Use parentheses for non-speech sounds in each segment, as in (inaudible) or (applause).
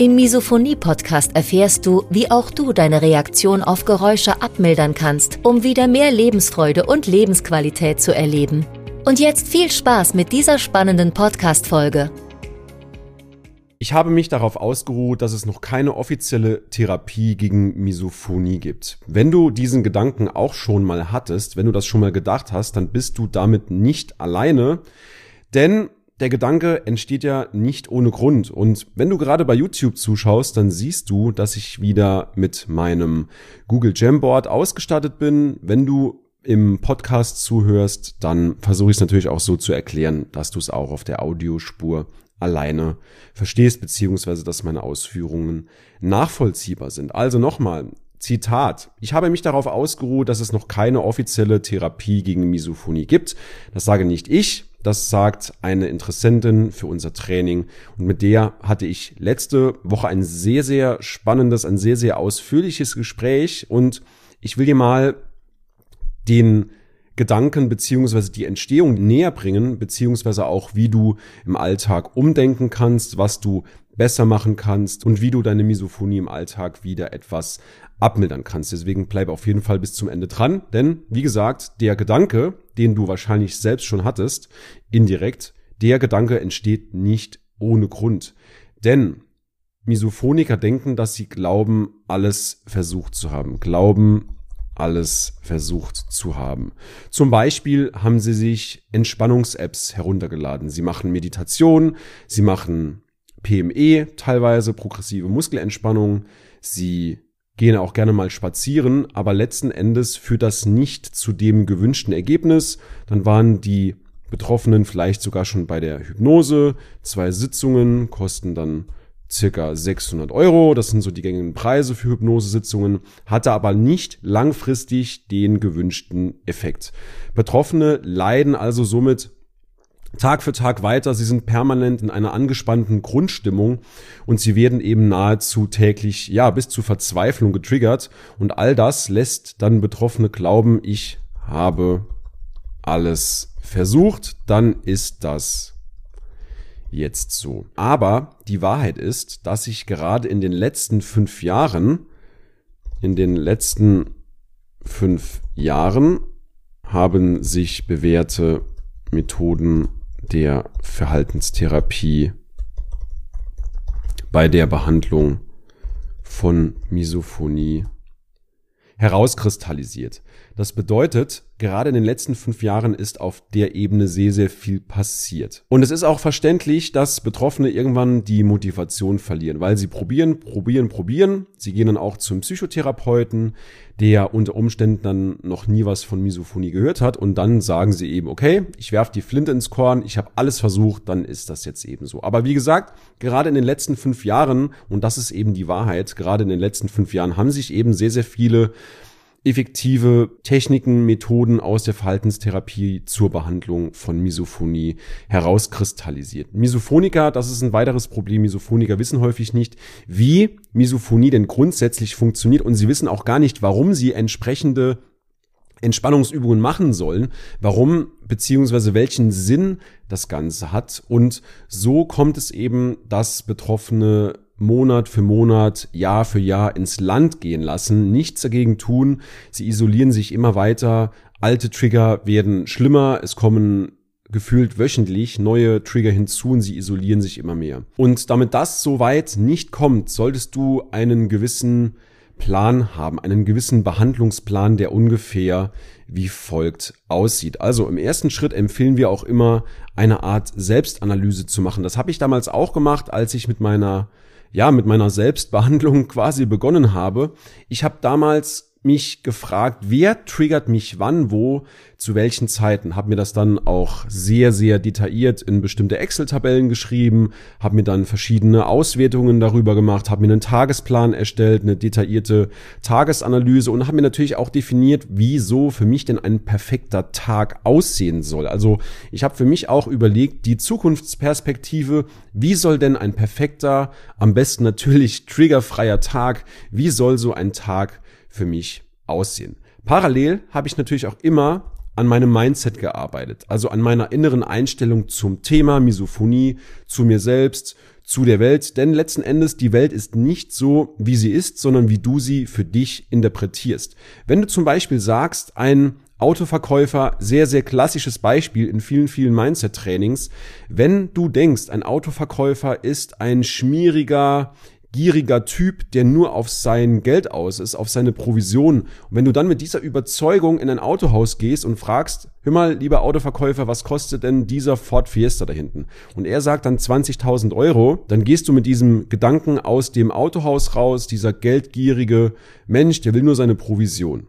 Im Misophonie-Podcast erfährst du, wie auch du deine Reaktion auf Geräusche abmildern kannst, um wieder mehr Lebensfreude und Lebensqualität zu erleben. Und jetzt viel Spaß mit dieser spannenden Podcast-Folge. Ich habe mich darauf ausgeruht, dass es noch keine offizielle Therapie gegen Misophonie gibt. Wenn du diesen Gedanken auch schon mal hattest, wenn du das schon mal gedacht hast, dann bist du damit nicht alleine, denn der Gedanke entsteht ja nicht ohne Grund. Und wenn du gerade bei YouTube zuschaust, dann siehst du, dass ich wieder mit meinem Google Jamboard ausgestattet bin. Wenn du im Podcast zuhörst, dann versuche ich es natürlich auch so zu erklären, dass du es auch auf der Audiospur alleine verstehst, beziehungsweise dass meine Ausführungen nachvollziehbar sind. Also nochmal, Zitat. Ich habe mich darauf ausgeruht, dass es noch keine offizielle Therapie gegen Misophonie gibt. Das sage nicht ich, das sagt eine Interessentin für unser Training. Und mit der hatte ich letzte Woche ein sehr, sehr spannendes, ein sehr, sehr ausführliches Gespräch. Und ich will dir mal den Gedanken beziehungsweise die Entstehung näher bringen, beziehungsweise auch, wie du im Alltag umdenken kannst, was du besser machen kannst und wie du deine Misophonie im Alltag wieder etwas abmildern kannst. Deswegen bleib auf jeden Fall bis zum Ende dran, denn wie gesagt, der Gedanke, den du wahrscheinlich selbst schon hattest, indirekt, der Gedanke entsteht nicht ohne Grund. Denn Misophoniker denken, dass sie glauben, alles versucht zu haben, glauben, alles versucht zu haben. Zum Beispiel haben sie sich Entspannungs-Apps heruntergeladen. Sie machen Meditation, sie machen PME, teilweise progressive Muskelentspannung, sie gehen auch gerne mal spazieren, aber letzten Endes führt das nicht zu dem gewünschten Ergebnis. Dann waren die Betroffenen vielleicht sogar schon bei der Hypnose. Zwei Sitzungen kosten dann circa 600 Euro. Das sind so die gängigen Preise für Hypnosesitzungen, hatte aber nicht langfristig den gewünschten Effekt. Betroffene leiden also somit Tag für Tag weiter. Sie sind permanent in einer angespannten Grundstimmung und sie werden eben nahezu täglich, ja, bis zu Verzweiflung getriggert. Und all das lässt dann Betroffene glauben, ich habe alles versucht, dann ist das jetzt so. Aber die Wahrheit ist, dass ich gerade in den letzten fünf Jahren, in den letzten fünf Jahren haben sich bewährte Methoden der Verhaltenstherapie bei der Behandlung von Misophonie herauskristallisiert. Das bedeutet, gerade in den letzten fünf Jahren ist auf der Ebene sehr, sehr viel passiert. Und es ist auch verständlich, dass Betroffene irgendwann die Motivation verlieren, weil sie probieren, probieren, probieren. Sie gehen dann auch zum Psychotherapeuten, der unter Umständen dann noch nie was von Misophonie gehört hat. Und dann sagen sie eben, okay, ich werfe die Flinte ins Korn, ich habe alles versucht, dann ist das jetzt eben so. Aber wie gesagt, gerade in den letzten fünf Jahren, und das ist eben die Wahrheit, gerade in den letzten fünf Jahren haben sich eben sehr, sehr viele effektive Techniken, Methoden aus der Verhaltenstherapie zur Behandlung von Misophonie herauskristallisiert. Misophoniker, das ist ein weiteres Problem. Misophoniker wissen häufig nicht, wie Misophonie denn grundsätzlich funktioniert und sie wissen auch gar nicht, warum sie entsprechende Entspannungsübungen machen sollen, warum beziehungsweise welchen Sinn das Ganze hat. Und so kommt es eben, dass Betroffene Monat für Monat, Jahr für Jahr ins Land gehen lassen, nichts dagegen tun. Sie isolieren sich immer weiter. Alte Trigger werden schlimmer. Es kommen gefühlt wöchentlich neue Trigger hinzu und sie isolieren sich immer mehr. Und damit das so weit nicht kommt, solltest du einen gewissen Plan haben, einen gewissen Behandlungsplan, der ungefähr wie folgt aussieht. Also im ersten Schritt empfehlen wir auch immer eine Art Selbstanalyse zu machen. Das habe ich damals auch gemacht, als ich mit meiner ja, mit meiner Selbstbehandlung (laughs) quasi begonnen habe. Ich habe damals mich gefragt, wer triggert mich wann, wo, zu welchen Zeiten. Hab mir das dann auch sehr, sehr detailliert in bestimmte Excel-Tabellen geschrieben, habe mir dann verschiedene Auswertungen darüber gemacht, habe mir einen Tagesplan erstellt, eine detaillierte Tagesanalyse und habe mir natürlich auch definiert, wie so für mich denn ein perfekter Tag aussehen soll. Also ich habe für mich auch überlegt, die Zukunftsperspektive, wie soll denn ein perfekter, am besten natürlich triggerfreier Tag, wie soll so ein Tag für mich aussehen. Parallel habe ich natürlich auch immer an meinem Mindset gearbeitet, also an meiner inneren Einstellung zum Thema Misophonie, zu mir selbst, zu der Welt, denn letzten Endes die Welt ist nicht so, wie sie ist, sondern wie du sie für dich interpretierst. Wenn du zum Beispiel sagst, ein Autoverkäufer, sehr, sehr klassisches Beispiel in vielen, vielen Mindset-Trainings. Wenn du denkst, ein Autoverkäufer ist ein schmieriger, gieriger Typ, der nur auf sein Geld aus ist, auf seine Provision. Und wenn du dann mit dieser Überzeugung in ein Autohaus gehst und fragst, hör mal, lieber Autoverkäufer, was kostet denn dieser Ford Fiesta da hinten? Und er sagt dann 20.000 Euro, dann gehst du mit diesem Gedanken aus dem Autohaus raus, dieser geldgierige Mensch, der will nur seine Provision.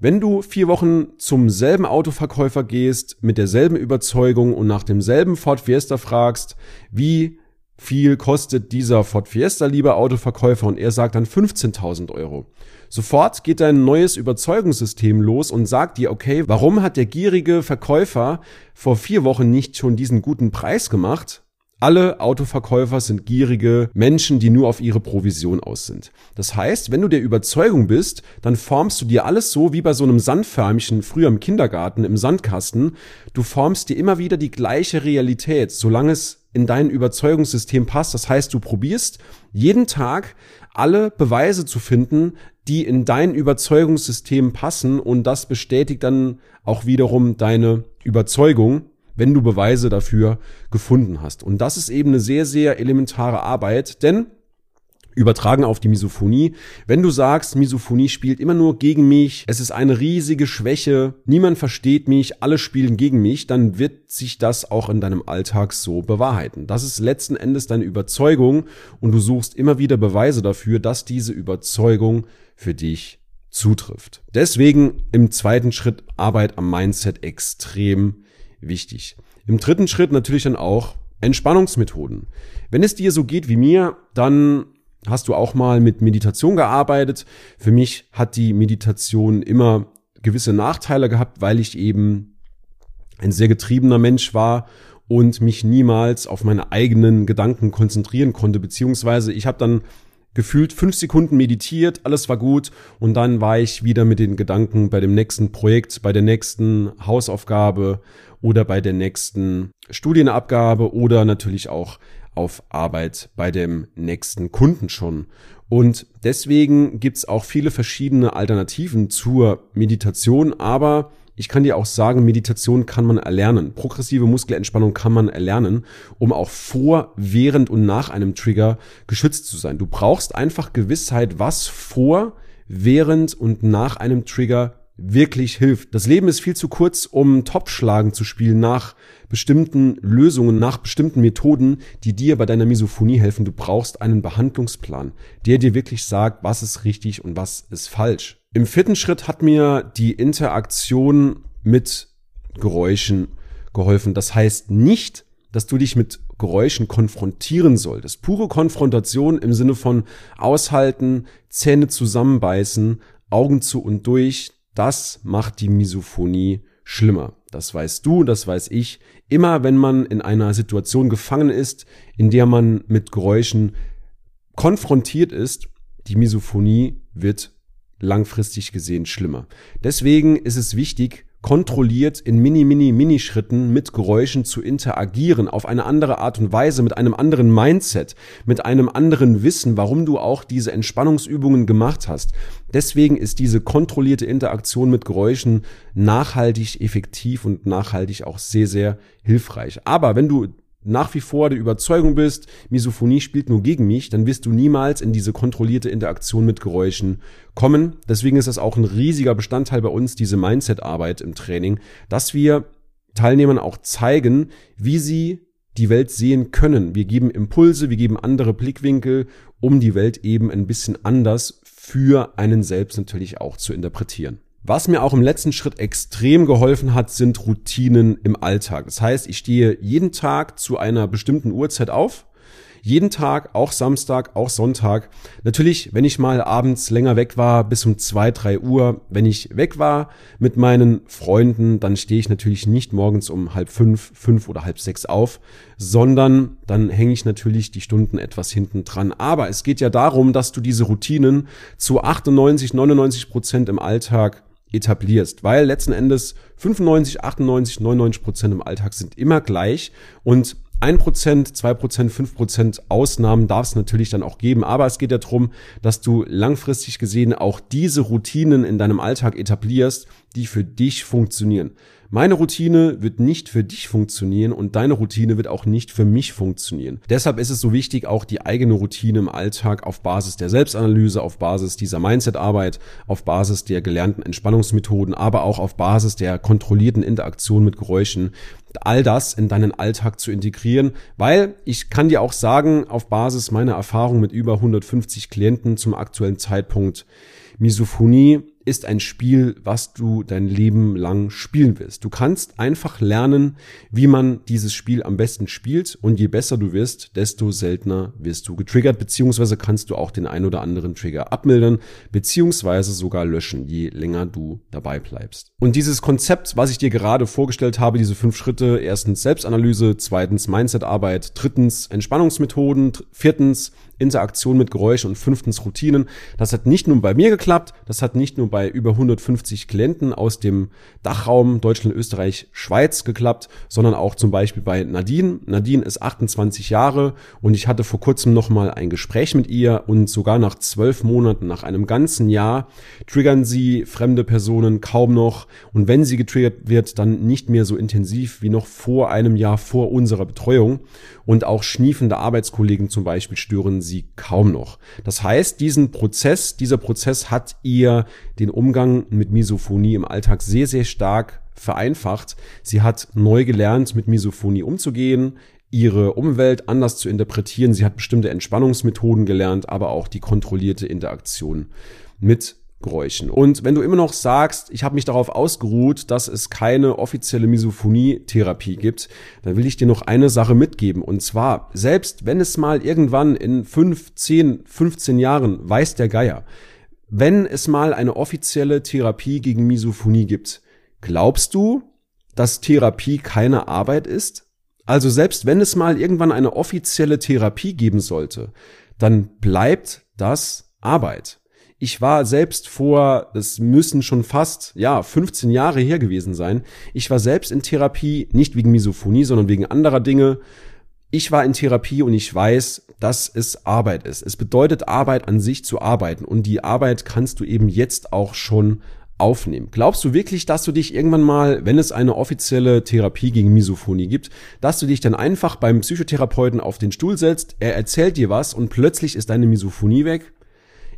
Wenn du vier Wochen zum selben Autoverkäufer gehst, mit derselben Überzeugung und nach demselben Ford Fiesta fragst, wie viel kostet dieser Ford Fiesta, lieber Autoverkäufer, und er sagt dann 15.000 Euro. Sofort geht dein neues Überzeugungssystem los und sagt dir, okay, warum hat der gierige Verkäufer vor vier Wochen nicht schon diesen guten Preis gemacht? Alle Autoverkäufer sind gierige Menschen, die nur auf ihre Provision aus sind. Das heißt, wenn du der Überzeugung bist, dann formst du dir alles so wie bei so einem Sandförmchen früher im Kindergarten im Sandkasten. Du formst dir immer wieder die gleiche Realität, solange es in dein Überzeugungssystem passt. Das heißt, du probierst jeden Tag alle Beweise zu finden, die in dein Überzeugungssystem passen und das bestätigt dann auch wiederum deine Überzeugung, wenn du Beweise dafür gefunden hast. Und das ist eben eine sehr, sehr elementare Arbeit, denn übertragen auf die Misophonie. Wenn du sagst, Misophonie spielt immer nur gegen mich, es ist eine riesige Schwäche, niemand versteht mich, alle spielen gegen mich, dann wird sich das auch in deinem Alltag so bewahrheiten. Das ist letzten Endes deine Überzeugung und du suchst immer wieder Beweise dafür, dass diese Überzeugung für dich zutrifft. Deswegen im zweiten Schritt Arbeit am Mindset extrem wichtig. Im dritten Schritt natürlich dann auch Entspannungsmethoden. Wenn es dir so geht wie mir, dann hast du auch mal mit Meditation gearbeitet. Für mich hat die Meditation immer gewisse Nachteile gehabt, weil ich eben ein sehr getriebener Mensch war und mich niemals auf meine eigenen Gedanken konzentrieren konnte, beziehungsweise ich habe dann gefühlt fünf Sekunden meditiert, alles war gut und dann war ich wieder mit den Gedanken bei dem nächsten Projekt, bei der nächsten Hausaufgabe oder bei der nächsten Studienabgabe oder natürlich auch auf Arbeit bei dem nächsten Kunden schon. Und deswegen gibt's auch viele verschiedene Alternativen zur Meditation, aber ich kann dir auch sagen, Meditation kann man erlernen. Progressive Muskelentspannung kann man erlernen, um auch vor, während und nach einem Trigger geschützt zu sein. Du brauchst einfach Gewissheit, was vor, während und nach einem Trigger wirklich hilft. Das Leben ist viel zu kurz, um Topfschlagen zu spielen nach bestimmten Lösungen, nach bestimmten Methoden, die dir bei deiner Misophonie helfen. Du brauchst einen Behandlungsplan, der dir wirklich sagt, was ist richtig und was ist falsch. Im vierten Schritt hat mir die Interaktion mit Geräuschen geholfen. Das heißt nicht, dass du dich mit Geräuschen konfrontieren solltest. Pure Konfrontation im Sinne von aushalten, Zähne zusammenbeißen, Augen zu und durch, das macht die Misophonie schlimmer. Das weißt du, das weiß ich. Immer wenn man in einer Situation gefangen ist, in der man mit Geräuschen konfrontiert ist, die Misophonie wird langfristig gesehen schlimmer. Deswegen ist es wichtig, kontrolliert in mini, mini, mini Schritten mit Geräuschen zu interagieren, auf eine andere Art und Weise, mit einem anderen Mindset, mit einem anderen Wissen, warum du auch diese Entspannungsübungen gemacht hast. Deswegen ist diese kontrollierte Interaktion mit Geräuschen nachhaltig effektiv und nachhaltig auch sehr, sehr hilfreich. Aber wenn du nach wie vor der Überzeugung bist, Misophonie spielt nur gegen mich, dann wirst du niemals in diese kontrollierte Interaktion mit Geräuschen kommen. Deswegen ist das auch ein riesiger Bestandteil bei uns, diese Mindset-Arbeit im Training, dass wir Teilnehmern auch zeigen, wie sie die Welt sehen können. Wir geben Impulse, wir geben andere Blickwinkel, um die Welt eben ein bisschen anders für einen selbst natürlich auch zu interpretieren. Was mir auch im letzten Schritt extrem geholfen hat, sind Routinen im Alltag. Das heißt, ich stehe jeden Tag zu einer bestimmten Uhrzeit auf, jeden Tag, auch Samstag, auch Sonntag. Natürlich, wenn ich mal abends länger weg war, bis um zwei, drei Uhr, wenn ich weg war mit meinen Freunden, dann stehe ich natürlich nicht morgens um halb fünf, fünf oder halb sechs auf, sondern dann hänge ich natürlich die Stunden etwas hinten dran. Aber es geht ja darum, dass du diese Routinen zu 98, 99 Prozent im Alltag etablierst, weil letzten Endes 95, 98, 99 Prozent im Alltag sind immer gleich und 1%, 2%, 5% Ausnahmen darf es natürlich dann auch geben, aber es geht ja darum, dass du langfristig gesehen auch diese Routinen in deinem Alltag etablierst, die für dich funktionieren. Meine Routine wird nicht für dich funktionieren und deine Routine wird auch nicht für mich funktionieren. Deshalb ist es so wichtig, auch die eigene Routine im Alltag auf Basis der Selbstanalyse, auf Basis dieser Mindset-Arbeit, auf Basis der gelernten Entspannungsmethoden, aber auch auf Basis der kontrollierten Interaktion mit Geräuschen, all das in deinen Alltag zu integrieren, weil ich kann dir auch sagen, auf Basis meiner Erfahrung mit über 150 Klienten zum aktuellen Zeitpunkt, Misophonie ist ein Spiel, was du dein Leben lang spielen wirst. Du kannst einfach lernen, wie man dieses Spiel am besten spielt und je besser du wirst, desto seltener wirst du getriggert, beziehungsweise kannst du auch den ein oder anderen Trigger abmildern, beziehungsweise sogar löschen, je länger du dabei bleibst. Und dieses Konzept, was ich dir gerade vorgestellt habe, diese fünf Schritte, erstens Selbstanalyse, zweitens Mindsetarbeit, drittens Entspannungsmethoden, viertens Interaktion mit Geräuschen und fünftens Routinen. Das hat nicht nur bei mir geklappt, das hat nicht nur bei über 150 Klienten aus dem Dachraum Deutschland, Österreich, Schweiz geklappt, sondern auch zum Beispiel bei Nadine. Nadine ist 28 Jahre und ich hatte vor kurzem nochmal ein Gespräch mit ihr und sogar nach zwölf Monaten, nach einem ganzen Jahr, triggern sie fremde Personen kaum noch und wenn sie getriggert wird, dann nicht mehr so intensiv wie noch vor einem Jahr vor unserer Betreuung und auch schniefende Arbeitskollegen zum Beispiel stören sie kaum noch. Das heißt, diesen Prozess, dieser Prozess hat ihr den Umgang mit Misophonie im Alltag sehr, sehr stark vereinfacht. Sie hat neu gelernt, mit Misophonie umzugehen, ihre Umwelt anders zu interpretieren. Sie hat bestimmte Entspannungsmethoden gelernt, aber auch die kontrollierte Interaktion mit Geräuschen. Und wenn du immer noch sagst, ich habe mich darauf ausgeruht, dass es keine offizielle Misophonie-Therapie gibt, dann will ich dir noch eine Sache mitgeben. Und zwar, selbst wenn es mal irgendwann in 5, 10, 15 Jahren, weiß der Geier, wenn es mal eine offizielle Therapie gegen Misophonie gibt, glaubst du, dass Therapie keine Arbeit ist? Also selbst wenn es mal irgendwann eine offizielle Therapie geben sollte, dann bleibt das Arbeit. Ich war selbst vor, es müssen schon fast, ja, 15 Jahre her gewesen sein. Ich war selbst in Therapie, nicht wegen Misophonie, sondern wegen anderer Dinge. Ich war in Therapie und ich weiß, dass es Arbeit ist. Es bedeutet Arbeit an sich zu arbeiten und die Arbeit kannst du eben jetzt auch schon aufnehmen. Glaubst du wirklich, dass du dich irgendwann mal, wenn es eine offizielle Therapie gegen Misophonie gibt, dass du dich dann einfach beim Psychotherapeuten auf den Stuhl setzt, er erzählt dir was und plötzlich ist deine Misophonie weg?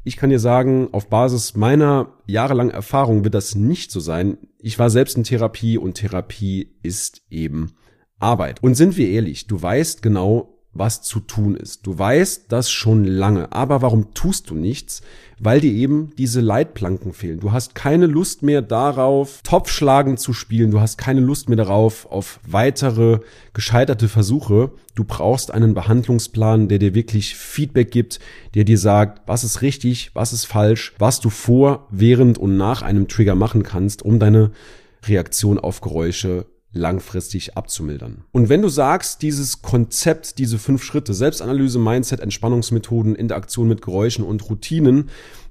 Ich kann dir sagen, auf Basis meiner jahrelangen Erfahrung wird das nicht so sein. Ich war selbst in Therapie und Therapie ist eben Arbeit. Und sind wir ehrlich, du weißt genau, was zu tun ist. Du weißt das schon lange, aber warum tust du nichts? Weil dir eben diese Leitplanken fehlen. Du hast keine Lust mehr darauf, Topfschlagen zu spielen. Du hast keine Lust mehr darauf, auf weitere gescheiterte Versuche. Du brauchst einen Behandlungsplan, der dir wirklich Feedback gibt, der dir sagt, was ist richtig, was ist falsch, was du vor, während und nach einem Trigger machen kannst, um deine Reaktion auf Geräusche langfristig abzumildern. Und wenn du sagst, dieses Konzept, diese fünf Schritte, Selbstanalyse, Mindset, Entspannungsmethoden, Interaktion mit Geräuschen und Routinen,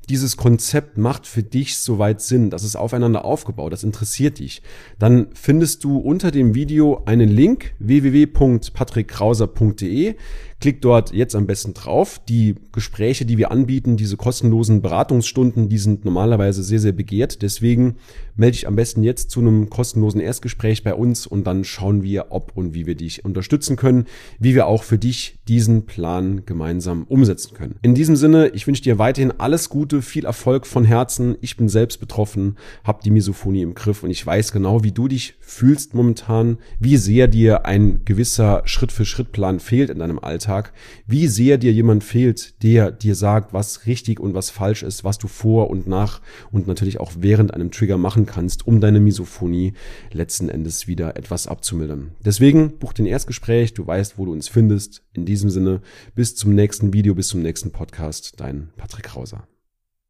dieses Konzept macht für dich soweit Sinn, das ist aufeinander aufgebaut, das interessiert dich, dann findest du unter dem Video einen Link www.patrickkrauser.de. Klick dort jetzt am besten drauf. Die Gespräche, die wir anbieten, diese kostenlosen Beratungsstunden, die sind normalerweise sehr, sehr begehrt. Deswegen melde dich am besten jetzt zu einem kostenlosen Erstgespräch bei uns und dann schauen wir, ob und wie wir dich unterstützen können, wie wir auch für dich diesen Plan gemeinsam umsetzen können. In diesem Sinne, ich wünsche dir weiterhin alles Gute Viel Erfolg von Herzen. Ich bin selbst betroffen, habe die Misophonie im Griff und ich weiß genau, wie du dich fühlst momentan, wie sehr dir ein gewisser Schritt-für-Schritt-Plan fehlt in deinem Alltag, wie sehr dir jemand fehlt, der dir sagt, was richtig und was falsch ist, was du vor und nach und natürlich auch während einem Trigger machen kannst, um deine Misophonie letzten Endes wieder etwas abzumildern. Deswegen buch den Erstgespräch, du weißt, wo du uns findest. In diesem Sinne, bis zum nächsten Video, bis zum nächsten Podcast. Dein Patrick Krauser.